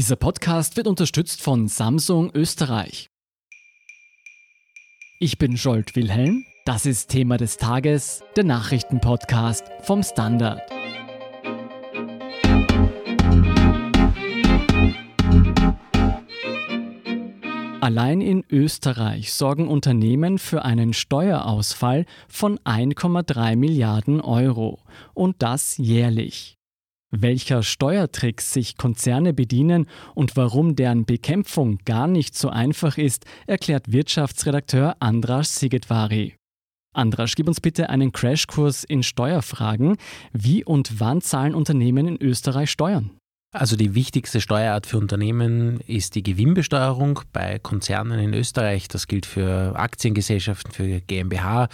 Dieser Podcast wird unterstützt von Samsung Österreich. Ich bin Scholt Wilhelm. Das ist Thema des Tages, der Nachrichtenpodcast vom Standard. Allein in Österreich sorgen Unternehmen für einen Steuerausfall von 1,3 Milliarden Euro und das jährlich. Welcher Steuertricks sich Konzerne bedienen und warum deren Bekämpfung gar nicht so einfach ist, erklärt Wirtschaftsredakteur Andras Sigetvari. Andras, gib uns bitte einen Crashkurs in Steuerfragen. Wie und wann zahlen Unternehmen in Österreich Steuern? Also die wichtigste Steuerart für Unternehmen ist die Gewinnbesteuerung bei Konzernen in Österreich. Das gilt für Aktiengesellschaften, für GmbH.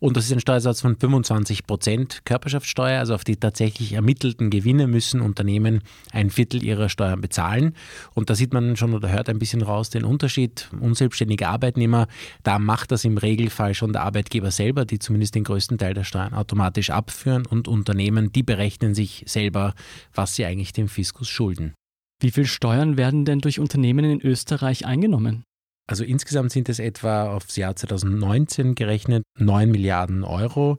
Und das ist ein Steuersatz von 25 Prozent Körperschaftssteuer. Also auf die tatsächlich ermittelten Gewinne müssen Unternehmen ein Viertel ihrer Steuern bezahlen. Und da sieht man schon oder hört ein bisschen raus den Unterschied. Unselbstständige Arbeitnehmer, da macht das im Regelfall schon der Arbeitgeber selber, die zumindest den größten Teil der Steuern automatisch abführen. Und Unternehmen, die berechnen sich selber, was sie eigentlich dem Fiskus Fiskus schulden. Wie viel Steuern werden denn durch Unternehmen in Österreich eingenommen? Also insgesamt sind es etwa aufs Jahr 2019 gerechnet 9 Milliarden Euro.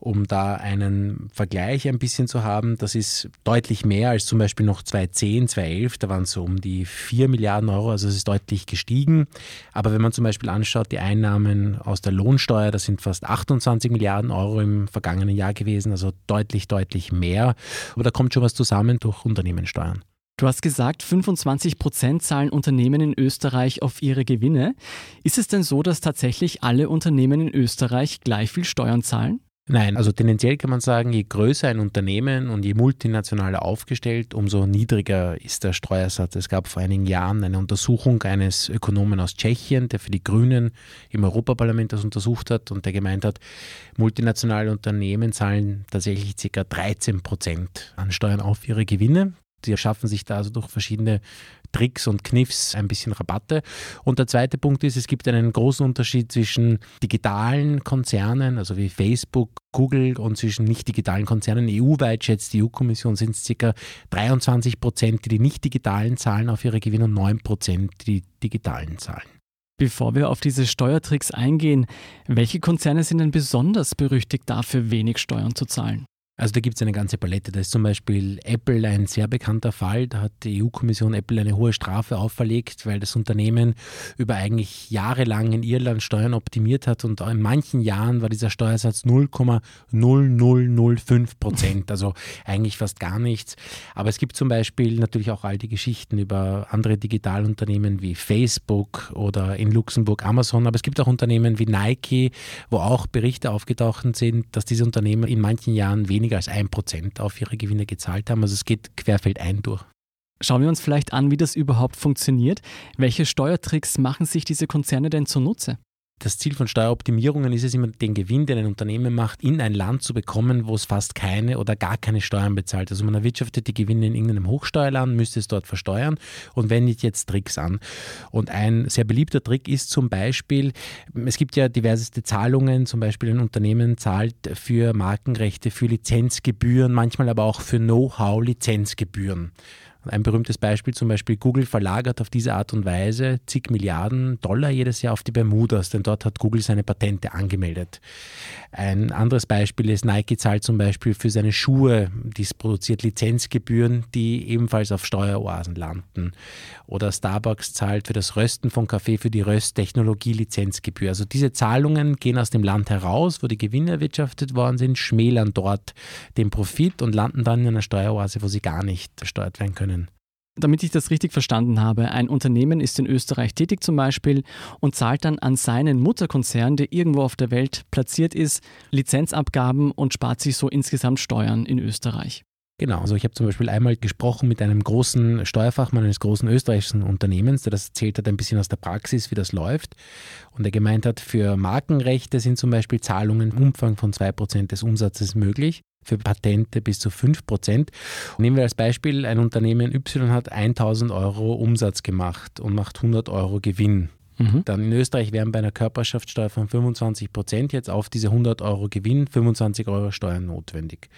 Um da einen Vergleich ein bisschen zu haben, das ist deutlich mehr als zum Beispiel noch 2010, 2011, da waren es so um die 4 Milliarden Euro, also es ist deutlich gestiegen. Aber wenn man zum Beispiel anschaut, die Einnahmen aus der Lohnsteuer, das sind fast 28 Milliarden Euro im vergangenen Jahr gewesen, also deutlich, deutlich mehr. Aber da kommt schon was zusammen durch Unternehmenssteuern. Du hast gesagt, 25 Prozent zahlen Unternehmen in Österreich auf ihre Gewinne. Ist es denn so, dass tatsächlich alle Unternehmen in Österreich gleich viel Steuern zahlen? Nein, also tendenziell kann man sagen, je größer ein Unternehmen und je multinationaler aufgestellt, umso niedriger ist der Steuersatz. Es gab vor einigen Jahren eine Untersuchung eines Ökonomen aus Tschechien, der für die Grünen im Europaparlament das untersucht hat und der gemeint hat, multinationale Unternehmen zahlen tatsächlich ca. 13 Prozent an Steuern auf ihre Gewinne. Die schaffen sich da also durch verschiedene Tricks und Kniffs ein bisschen Rabatte. Und der zweite Punkt ist, es gibt einen großen Unterschied zwischen digitalen Konzernen, also wie Facebook, Google und zwischen nicht digitalen Konzernen. EU-weit schätzt die EU-Kommission sind es ca. 23 Prozent, die die nicht digitalen zahlen auf ihre Gewinne und 9 Prozent, die digitalen zahlen. Bevor wir auf diese Steuertricks eingehen, welche Konzerne sind denn besonders berüchtigt dafür, wenig Steuern zu zahlen? Also da gibt es eine ganze Palette. Da ist zum Beispiel Apple ein sehr bekannter Fall. Da hat die EU-Kommission Apple eine hohe Strafe auferlegt, weil das Unternehmen über eigentlich jahrelang in Irland Steuern optimiert hat und in manchen Jahren war dieser Steuersatz 0,0005 Prozent. Also eigentlich fast gar nichts. Aber es gibt zum Beispiel natürlich auch all die Geschichten über andere Digitalunternehmen wie Facebook oder in Luxemburg Amazon. Aber es gibt auch Unternehmen wie Nike, wo auch Berichte aufgetaucht sind, dass diese Unternehmen in manchen Jahren weniger weniger als ein Prozent auf ihre Gewinne gezahlt haben. Also es geht querfeldein durch. Schauen wir uns vielleicht an, wie das überhaupt funktioniert. Welche Steuertricks machen sich diese Konzerne denn zunutze? Das Ziel von Steueroptimierungen ist es immer, den Gewinn, den ein Unternehmen macht, in ein Land zu bekommen, wo es fast keine oder gar keine Steuern bezahlt. Also man erwirtschaftet die Gewinne in irgendeinem Hochsteuerland, müsste es dort versteuern und wendet jetzt Tricks an. Und ein sehr beliebter Trick ist zum Beispiel, es gibt ja diverseste Zahlungen, zum Beispiel ein Unternehmen zahlt für Markenrechte, für Lizenzgebühren, manchmal aber auch für Know-how-Lizenzgebühren. Ein berühmtes Beispiel zum Beispiel Google verlagert auf diese Art und Weise zig Milliarden Dollar jedes Jahr auf die Bermudas, denn dort hat Google seine Patente angemeldet. Ein anderes Beispiel ist, Nike zahlt zum Beispiel für seine Schuhe, dies produziert Lizenzgebühren, die ebenfalls auf Steueroasen landen. Oder Starbucks zahlt für das Rösten von Kaffee für die Rösttechnologie Lizenzgebühr. Also diese Zahlungen gehen aus dem Land heraus, wo die Gewinne erwirtschaftet worden sind, schmälern dort den Profit und landen dann in einer Steueroase, wo sie gar nicht versteuert werden können. Damit ich das richtig verstanden habe, ein Unternehmen ist in Österreich tätig zum Beispiel und zahlt dann an seinen Mutterkonzern, der irgendwo auf der Welt platziert ist, Lizenzabgaben und spart sich so insgesamt Steuern in Österreich. Genau, also ich habe zum Beispiel einmal gesprochen mit einem großen Steuerfachmann eines großen österreichischen Unternehmens, der das erzählt hat ein bisschen aus der Praxis, wie das läuft. Und er gemeint hat, für Markenrechte sind zum Beispiel Zahlungen im Umfang von 2% des Umsatzes möglich für Patente bis zu 5 Prozent. Nehmen wir als Beispiel, ein Unternehmen Y hat 1000 Euro Umsatz gemacht und macht 100 Euro Gewinn. Mhm. Dann in Österreich wären bei einer Körperschaftssteuer von 25 Prozent jetzt auf diese 100 Euro Gewinn 25 Euro Steuern notwendig.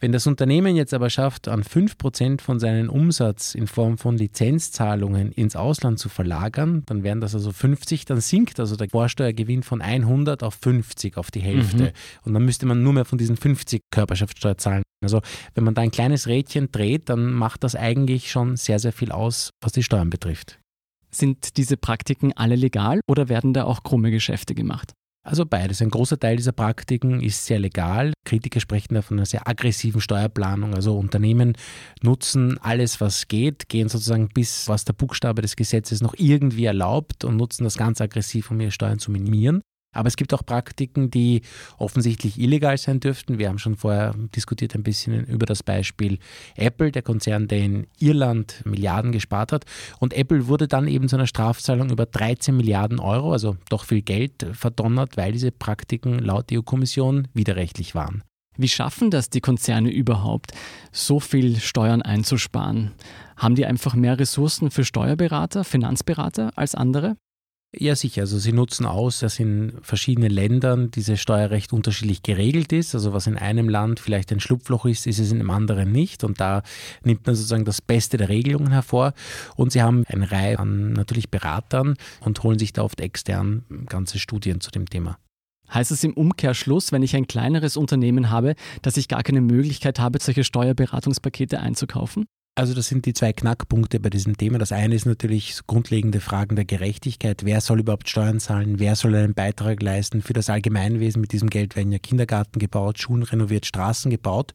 Wenn das Unternehmen jetzt aber schafft, an 5 Prozent von seinem Umsatz in Form von Lizenzzahlungen ins Ausland zu verlagern, dann wären das also 50, dann sinkt also der Vorsteuergewinn von 100 auf 50, auf die Hälfte. Mhm. Und dann müsste man nur mehr von diesen 50 Körperschaftssteuer zahlen. Also wenn man da ein kleines Rädchen dreht, dann macht das eigentlich schon sehr, sehr viel aus, was die Steuern betrifft. Sind diese Praktiken alle legal oder werden da auch krumme Geschäfte gemacht? Also beides. Ein großer Teil dieser Praktiken ist sehr legal. Kritiker sprechen da von einer sehr aggressiven Steuerplanung. Also Unternehmen nutzen alles, was geht, gehen sozusagen bis, was der Buchstabe des Gesetzes noch irgendwie erlaubt und nutzen das ganz aggressiv, um ihre Steuern zu minimieren. Aber es gibt auch Praktiken, die offensichtlich illegal sein dürften. Wir haben schon vorher diskutiert ein bisschen über das Beispiel Apple, der Konzern, der in Irland Milliarden gespart hat. Und Apple wurde dann eben zu einer Strafzahlung über 13 Milliarden Euro, also doch viel Geld, verdonnert, weil diese Praktiken laut EU-Kommission widerrechtlich waren. Wie schaffen das die Konzerne überhaupt, so viel Steuern einzusparen? Haben die einfach mehr Ressourcen für Steuerberater, Finanzberater als andere? Ja, sicher. Also sie nutzen aus, dass in verschiedenen Ländern dieses Steuerrecht unterschiedlich geregelt ist. Also was in einem Land vielleicht ein Schlupfloch ist, ist es in einem anderen nicht. Und da nimmt man sozusagen das Beste der Regelungen hervor. Und sie haben eine Reihe an natürlich Beratern und holen sich da oft extern ganze Studien zu dem Thema. Heißt es im Umkehrschluss, wenn ich ein kleineres Unternehmen habe, dass ich gar keine Möglichkeit habe, solche Steuerberatungspakete einzukaufen? Also das sind die zwei Knackpunkte bei diesem Thema. Das eine ist natürlich grundlegende Fragen der Gerechtigkeit. Wer soll überhaupt Steuern zahlen? Wer soll einen Beitrag leisten für das Allgemeinwesen? Mit diesem Geld werden ja Kindergarten gebaut, Schulen renoviert, Straßen gebaut.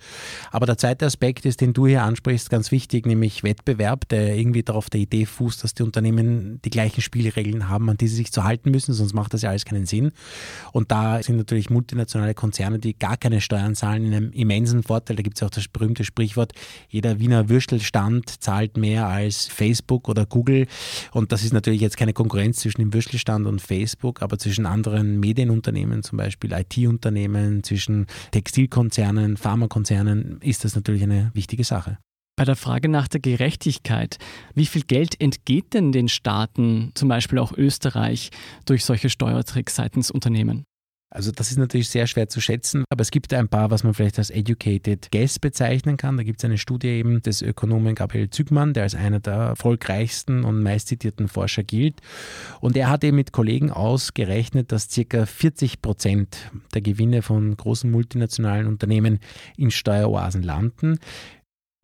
Aber der zweite Aspekt ist, den du hier ansprichst, ganz wichtig, nämlich Wettbewerb, der irgendwie darauf der Idee fußt, dass die Unternehmen die gleichen Spielregeln haben, an die sie sich zu halten müssen, sonst macht das ja alles keinen Sinn. Und da sind natürlich multinationale Konzerne, die gar keine Steuern zahlen, in einem immensen Vorteil. Da gibt es auch das berühmte Sprichwort, jeder Wiener Würstel Würstelstand zahlt mehr als Facebook oder Google. Und das ist natürlich jetzt keine Konkurrenz zwischen dem Würstelstand und Facebook, aber zwischen anderen Medienunternehmen, zum Beispiel IT-Unternehmen, zwischen Textilkonzernen, Pharmakonzernen, ist das natürlich eine wichtige Sache. Bei der Frage nach der Gerechtigkeit, wie viel Geld entgeht denn den Staaten, zum Beispiel auch Österreich, durch solche Steuertricks seitens Unternehmen? Also das ist natürlich sehr schwer zu schätzen, aber es gibt ein paar, was man vielleicht als Educated Guess bezeichnen kann. Da gibt es eine Studie eben des Ökonomen Gabriel Zügmann, der als einer der erfolgreichsten und meistzitierten Forscher gilt. Und er hat eben mit Kollegen ausgerechnet, dass circa 40 Prozent der Gewinne von großen multinationalen Unternehmen in Steueroasen landen.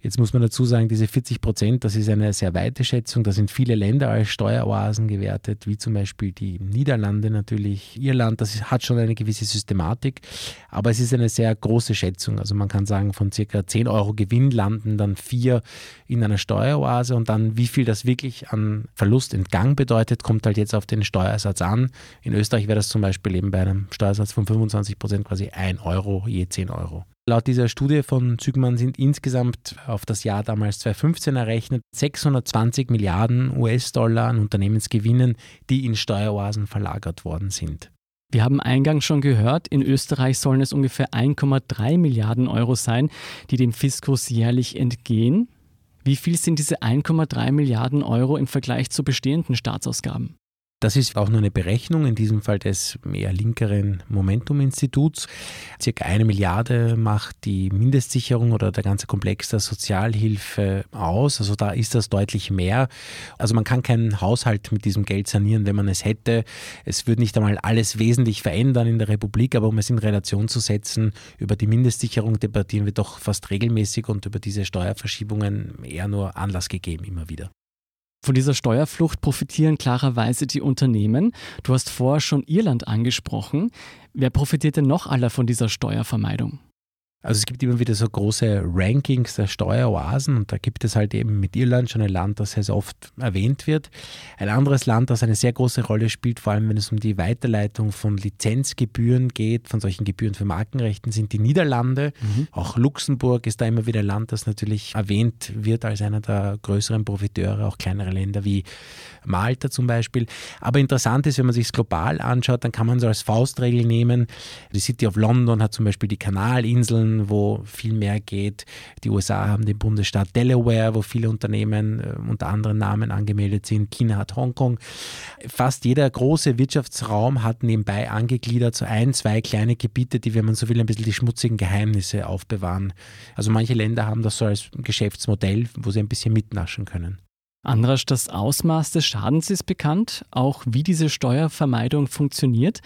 Jetzt muss man dazu sagen, diese 40 Prozent, das ist eine sehr weite Schätzung. Da sind viele Länder als Steueroasen gewertet, wie zum Beispiel die Niederlande natürlich, Irland. Das hat schon eine gewisse Systematik, aber es ist eine sehr große Schätzung. Also man kann sagen, von circa 10 Euro Gewinn landen dann vier in einer Steueroase und dann, wie viel das wirklich an Verlust entgang bedeutet, kommt halt jetzt auf den Steuersatz an. In Österreich wäre das zum Beispiel eben bei einem Steuersatz von 25 Prozent quasi 1 Euro je 10 Euro. Laut dieser Studie von Zügmann sind insgesamt auf das Jahr damals 2015 errechnet 620 Milliarden US-Dollar an Unternehmensgewinnen, die in Steueroasen verlagert worden sind. Wir haben eingangs schon gehört, in Österreich sollen es ungefähr 1,3 Milliarden Euro sein, die dem Fiskus jährlich entgehen. Wie viel sind diese 1,3 Milliarden Euro im Vergleich zu bestehenden Staatsausgaben? Das ist auch nur eine Berechnung, in diesem Fall des eher linkeren Momentum-Instituts. Circa eine Milliarde macht die Mindestsicherung oder der ganze Komplex der Sozialhilfe aus. Also da ist das deutlich mehr. Also man kann keinen Haushalt mit diesem Geld sanieren, wenn man es hätte. Es würde nicht einmal alles wesentlich verändern in der Republik, aber um es in Relation zu setzen, über die Mindestsicherung debattieren wir doch fast regelmäßig und über diese Steuerverschiebungen eher nur Anlass gegeben immer wieder. Von dieser Steuerflucht profitieren klarerweise die Unternehmen. Du hast vorher schon Irland angesprochen. Wer profitiert denn noch aller von dieser Steuervermeidung? Also es gibt immer wieder so große Rankings der Steueroasen und da gibt es halt eben mit Irland schon ein Land, das sehr, oft erwähnt wird. Ein anderes Land, das eine sehr große Rolle spielt, vor allem wenn es um die Weiterleitung von Lizenzgebühren geht, von solchen Gebühren für Markenrechten, sind die Niederlande. Mhm. Auch Luxemburg ist da immer wieder ein Land, das natürlich erwähnt wird als einer der größeren Profiteure, auch kleinere Länder wie Malta zum Beispiel. Aber interessant ist, wenn man sich es global anschaut, dann kann man so als Faustregel nehmen. Die City of London hat zum Beispiel die Kanalinseln Wo viel mehr geht. Die USA haben den Bundesstaat Delaware, wo viele Unternehmen äh, unter anderen Namen angemeldet sind. China hat Hongkong. Fast jeder große Wirtschaftsraum hat nebenbei angegliedert so ein, zwei kleine Gebiete, die, wenn man so will, ein bisschen die schmutzigen Geheimnisse aufbewahren. Also manche Länder haben das so als Geschäftsmodell, wo sie ein bisschen mitnaschen können. Andrasch, das Ausmaß des Schadens ist bekannt, auch wie diese Steuervermeidung funktioniert.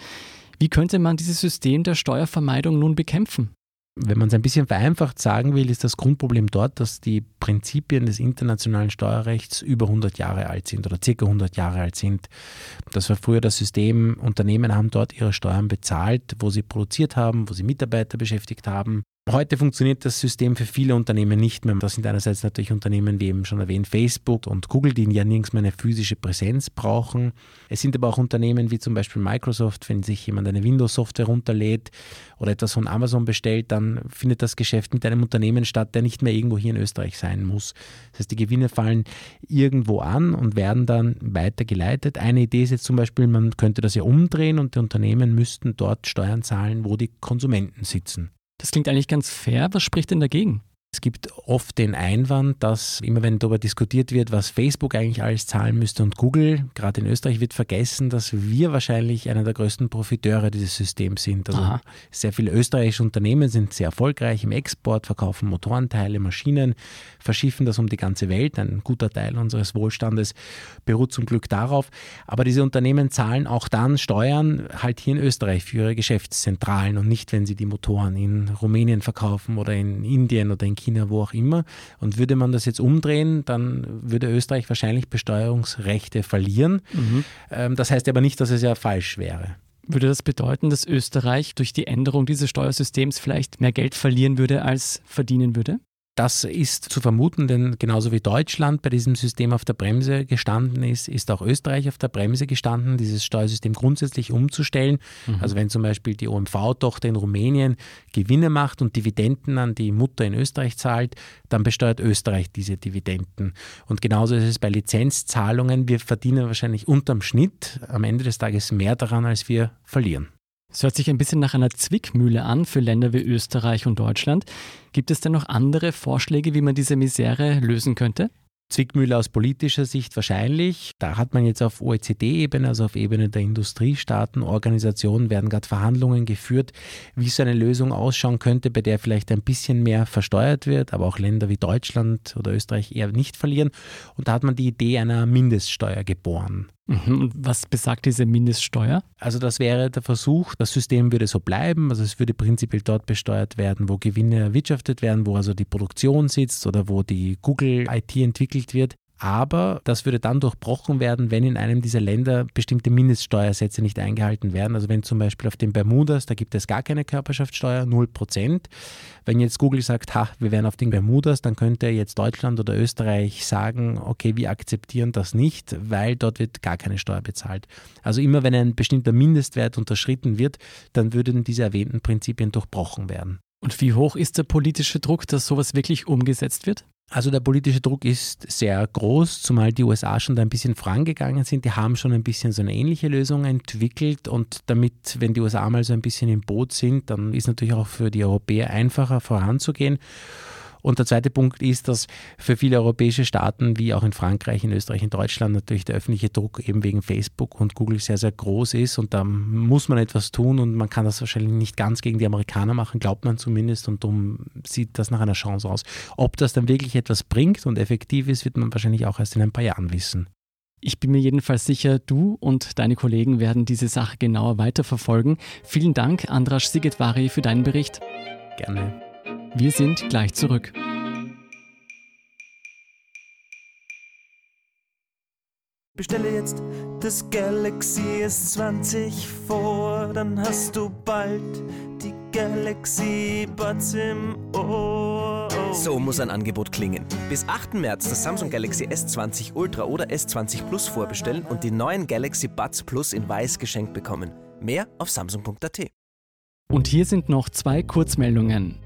Wie könnte man dieses System der Steuervermeidung nun bekämpfen? Wenn man es ein bisschen vereinfacht sagen will, ist das Grundproblem dort, dass die Prinzipien des internationalen Steuerrechts über 100 Jahre alt sind oder circa 100 Jahre alt sind. Das war früher das System, Unternehmen haben dort ihre Steuern bezahlt, wo sie produziert haben, wo sie Mitarbeiter beschäftigt haben. Heute funktioniert das System für viele Unternehmen nicht mehr. Das sind einerseits natürlich Unternehmen wie eben schon erwähnt Facebook und Google, die ja nirgends mehr eine physische Präsenz brauchen. Es sind aber auch Unternehmen wie zum Beispiel Microsoft, wenn sich jemand eine Windows-Software runterlädt oder etwas von Amazon bestellt, dann findet das Geschäft mit einem Unternehmen statt, der nicht mehr irgendwo hier in Österreich sein muss. Das heißt, die Gewinne fallen irgendwo an und werden dann weitergeleitet. Eine Idee ist jetzt zum Beispiel, man könnte das ja umdrehen und die Unternehmen müssten dort Steuern zahlen, wo die Konsumenten sitzen. Das klingt eigentlich ganz fair. Was spricht denn dagegen? Es gibt oft den Einwand, dass immer wenn darüber diskutiert wird, was Facebook eigentlich alles zahlen müsste und Google, gerade in Österreich wird vergessen, dass wir wahrscheinlich einer der größten Profiteure dieses Systems sind. Also Aha. sehr viele österreichische Unternehmen sind sehr erfolgreich im Export, verkaufen Motorenteile, Maschinen, verschiffen das um die ganze Welt. Ein guter Teil unseres Wohlstandes beruht zum Glück darauf. Aber diese Unternehmen zahlen auch dann Steuern halt hier in Österreich für ihre Geschäftszentralen und nicht, wenn sie die Motoren in Rumänien verkaufen oder in Indien oder in China, wo auch immer. Und würde man das jetzt umdrehen, dann würde Österreich wahrscheinlich Besteuerungsrechte verlieren. Mhm. Ähm, das heißt aber nicht, dass es ja falsch wäre. Würde das bedeuten, dass Österreich durch die Änderung dieses Steuersystems vielleicht mehr Geld verlieren würde, als verdienen würde? Das ist zu vermuten, denn genauso wie Deutschland bei diesem System auf der Bremse gestanden ist, ist auch Österreich auf der Bremse gestanden, dieses Steuersystem grundsätzlich umzustellen. Mhm. Also wenn zum Beispiel die OMV-Tochter in Rumänien Gewinne macht und Dividenden an die Mutter in Österreich zahlt, dann besteuert Österreich diese Dividenden. Und genauso ist es bei Lizenzzahlungen. Wir verdienen wahrscheinlich unterm Schnitt am Ende des Tages mehr daran, als wir verlieren. Es hört sich ein bisschen nach einer Zwickmühle an für Länder wie Österreich und Deutschland. Gibt es denn noch andere Vorschläge, wie man diese Misere lösen könnte? Zwickmühle aus politischer Sicht wahrscheinlich. Da hat man jetzt auf OECD-Ebene, also auf Ebene der Industriestaaten, Organisationen, werden gerade Verhandlungen geführt, wie so eine Lösung ausschauen könnte, bei der vielleicht ein bisschen mehr versteuert wird, aber auch Länder wie Deutschland oder Österreich eher nicht verlieren. Und da hat man die Idee einer Mindeststeuer geboren. Mhm. Und was besagt diese Mindeststeuer? Also das wäre der Versuch, das System würde so bleiben, also es würde prinzipiell dort besteuert werden, wo Gewinne erwirtschaftet werden, wo also die Produktion sitzt oder wo die Google IT entwickelt wird aber das würde dann durchbrochen werden, wenn in einem dieser Länder bestimmte Mindeststeuersätze nicht eingehalten werden. Also wenn zum Beispiel auf den Bermudas, da gibt es gar keine Körperschaftssteuer, 0%. Wenn jetzt Google sagt, ha, wir wären auf den Bermudas, dann könnte jetzt Deutschland oder Österreich sagen, okay, wir akzeptieren das nicht, weil dort wird gar keine Steuer bezahlt. Also immer wenn ein bestimmter Mindestwert unterschritten wird, dann würden diese erwähnten Prinzipien durchbrochen werden. Und wie hoch ist der politische Druck, dass sowas wirklich umgesetzt wird? Also der politische Druck ist sehr groß, zumal die USA schon da ein bisschen vorangegangen sind. Die haben schon ein bisschen so eine ähnliche Lösung entwickelt und damit, wenn die USA mal so ein bisschen im Boot sind, dann ist natürlich auch für die Europäer einfacher voranzugehen. Und der zweite Punkt ist, dass für viele europäische Staaten, wie auch in Frankreich, in Österreich, in Deutschland, natürlich der öffentliche Druck eben wegen Facebook und Google sehr, sehr groß ist. Und da muss man etwas tun und man kann das wahrscheinlich nicht ganz gegen die Amerikaner machen, glaubt man zumindest. Und darum sieht das nach einer Chance aus. Ob das dann wirklich etwas bringt und effektiv ist, wird man wahrscheinlich auch erst in ein paar Jahren wissen. Ich bin mir jedenfalls sicher, du und deine Kollegen werden diese Sache genauer weiterverfolgen. Vielen Dank, Andras Sigetvari, für deinen Bericht. Gerne. Wir sind gleich zurück. Bestelle jetzt das Galaxy S20 vor, dann hast du bald die Galaxy Buds im Ohr. So muss ein Angebot klingen. Bis 8. März das Samsung Galaxy S20 Ultra oder S20 Plus vorbestellen und die neuen Galaxy Buds Plus in weiß geschenkt bekommen. Mehr auf samsung.at. Und hier sind noch zwei Kurzmeldungen.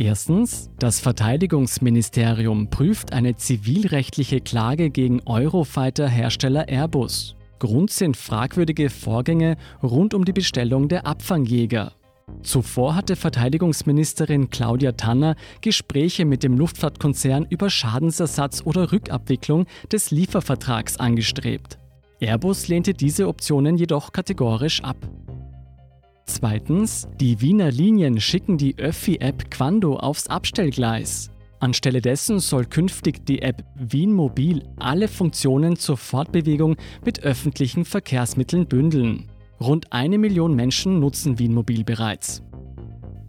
Erstens, das Verteidigungsministerium prüft eine zivilrechtliche Klage gegen Eurofighter-Hersteller Airbus. Grund sind fragwürdige Vorgänge rund um die Bestellung der Abfangjäger. Zuvor hatte Verteidigungsministerin Claudia Tanner Gespräche mit dem Luftfahrtkonzern über Schadensersatz oder Rückabwicklung des Liefervertrags angestrebt. Airbus lehnte diese Optionen jedoch kategorisch ab. Zweitens, die Wiener Linien schicken die Öffi-App Quando aufs Abstellgleis. Anstelle dessen soll künftig die App Wien Mobil alle Funktionen zur Fortbewegung mit öffentlichen Verkehrsmitteln bündeln. Rund eine Million Menschen nutzen Wien Mobil bereits.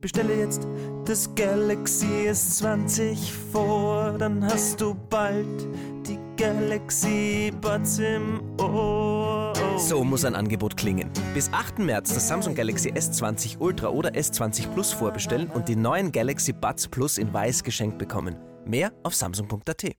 Bestelle jetzt das Galaxy S20 vor, dann hast du bald die Galaxy Buds im Ohr. So muss ein Angebot klingen. Bis 8. März das Samsung Galaxy S20 Ultra oder S20 Plus vorbestellen und die neuen Galaxy Buds Plus in weiß geschenkt bekommen. Mehr auf samsung.at.